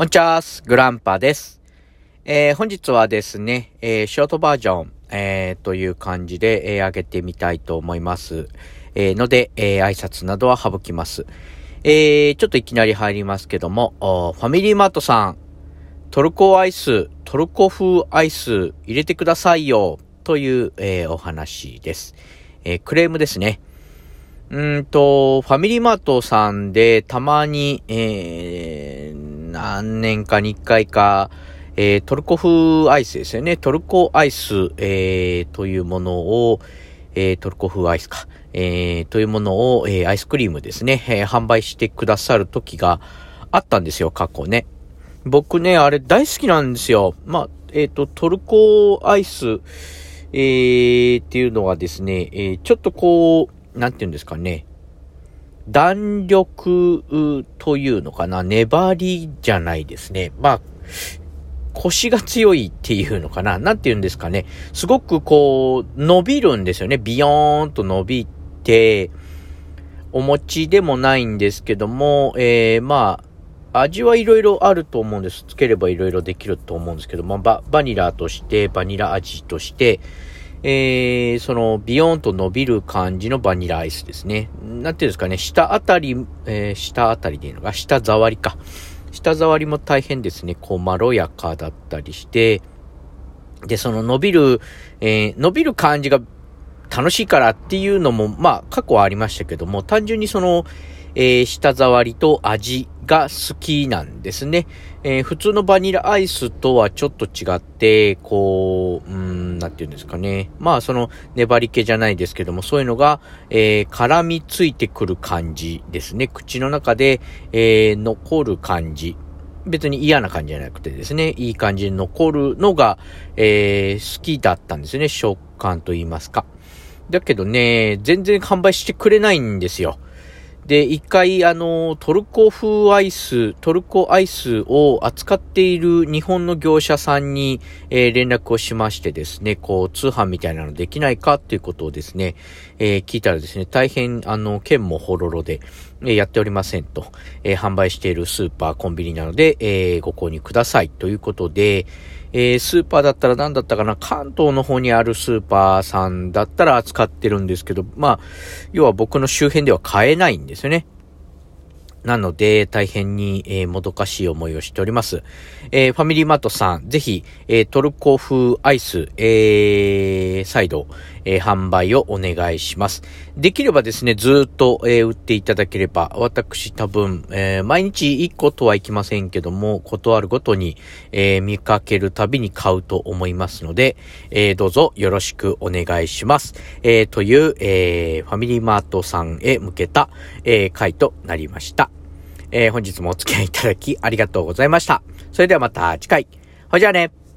オンチャースグランパです。えー、本日はですね、えー、ショートバージョン、えー、という感じで、えー、上げてみたいと思います。えー、ので、えー、挨拶などは省きます。えー、ちょっといきなり入りますけども、ファミリーマートさん、トルコアイス、トルコ風アイス入れてくださいよ、という、えー、お話です。えー、クレームですね。うんと、ファミリーマートさんでたまに、えー、何年かに一回か、えー、トルコ風アイスですよね。トルコアイス、えー、というものを、えー、トルコ風アイスか、えー、というものを、えー、アイスクリームですね、えー、販売してくださる時があったんですよ、過去ね。僕ね、あれ大好きなんですよ。まあ、えっ、ー、と、トルコアイス、えー、っていうのはですね、えー、ちょっとこう、なんていうんですかね、弾力というのかな、粘りじゃないですね。まあ、腰が強いっていうのかな、なんて言うんですかね。すごくこう、伸びるんですよね。ビヨーンと伸びて、お餅でもないんですけども、えー、まあ、味はいろいろあると思うんです。つければいろいろできると思うんですけども、ババニラとして、バニラ味として、えー、その、ビヨーンと伸びる感じのバニラアイスですね。なんていうんですかね、下あたり、えー、下あたりでいいのか、下触りか。下触りも大変ですね、こう、まろやかだったりして、で、その伸びる、えー、伸びる感じが楽しいからっていうのも、まあ、過去はありましたけども、単純にその、えー、舌触りと味が好きなんですね。えー、普通のバニラアイスとはちょっと違って、こう、うん、なんて言うんですかね。まあ、その、粘り気じゃないですけども、そういうのが、えー、絡みついてくる感じですね。口の中で、えー、残る感じ。別に嫌な感じじゃなくてですね、いい感じに残るのが、えー、好きだったんですね。食感と言いますか。だけどね、全然販売してくれないんですよ。で、一回、あの、トルコ風アイス、トルコアイスを扱っている日本の業者さんに、えー、連絡をしましてですね、こう、通販みたいなのできないかっていうことをですね、えー、聞いたらですね、大変、あの、剣もほろろで、えー、やっておりませんと、え販売しているスーパー、コンビニなので、えご購入くださいということで、え、スーパーだったら何だったかな関東の方にあるスーパーさんだったら扱ってるんですけど、まあ、要は僕の周辺では買えないんですよね。なので、大変に、えー、もどかしい思いをしております。えー、ファミリーマートさん、ぜひ、えー、トルコ風アイス、えー、再度、えー、販売をお願いします。できればですね、ずっと、えー、売っていただければ、私多分、えー、毎日1個とはいきませんけども、断るごとに、え、見かけるたびに買うと思いますので、えー、どうぞよろしくお願いします。え、という、え、ファミリーマートさんへ向けた、え、回となりました。え、本日もお付き合いいただきありがとうございました。それではまた次回。ほじゃあね。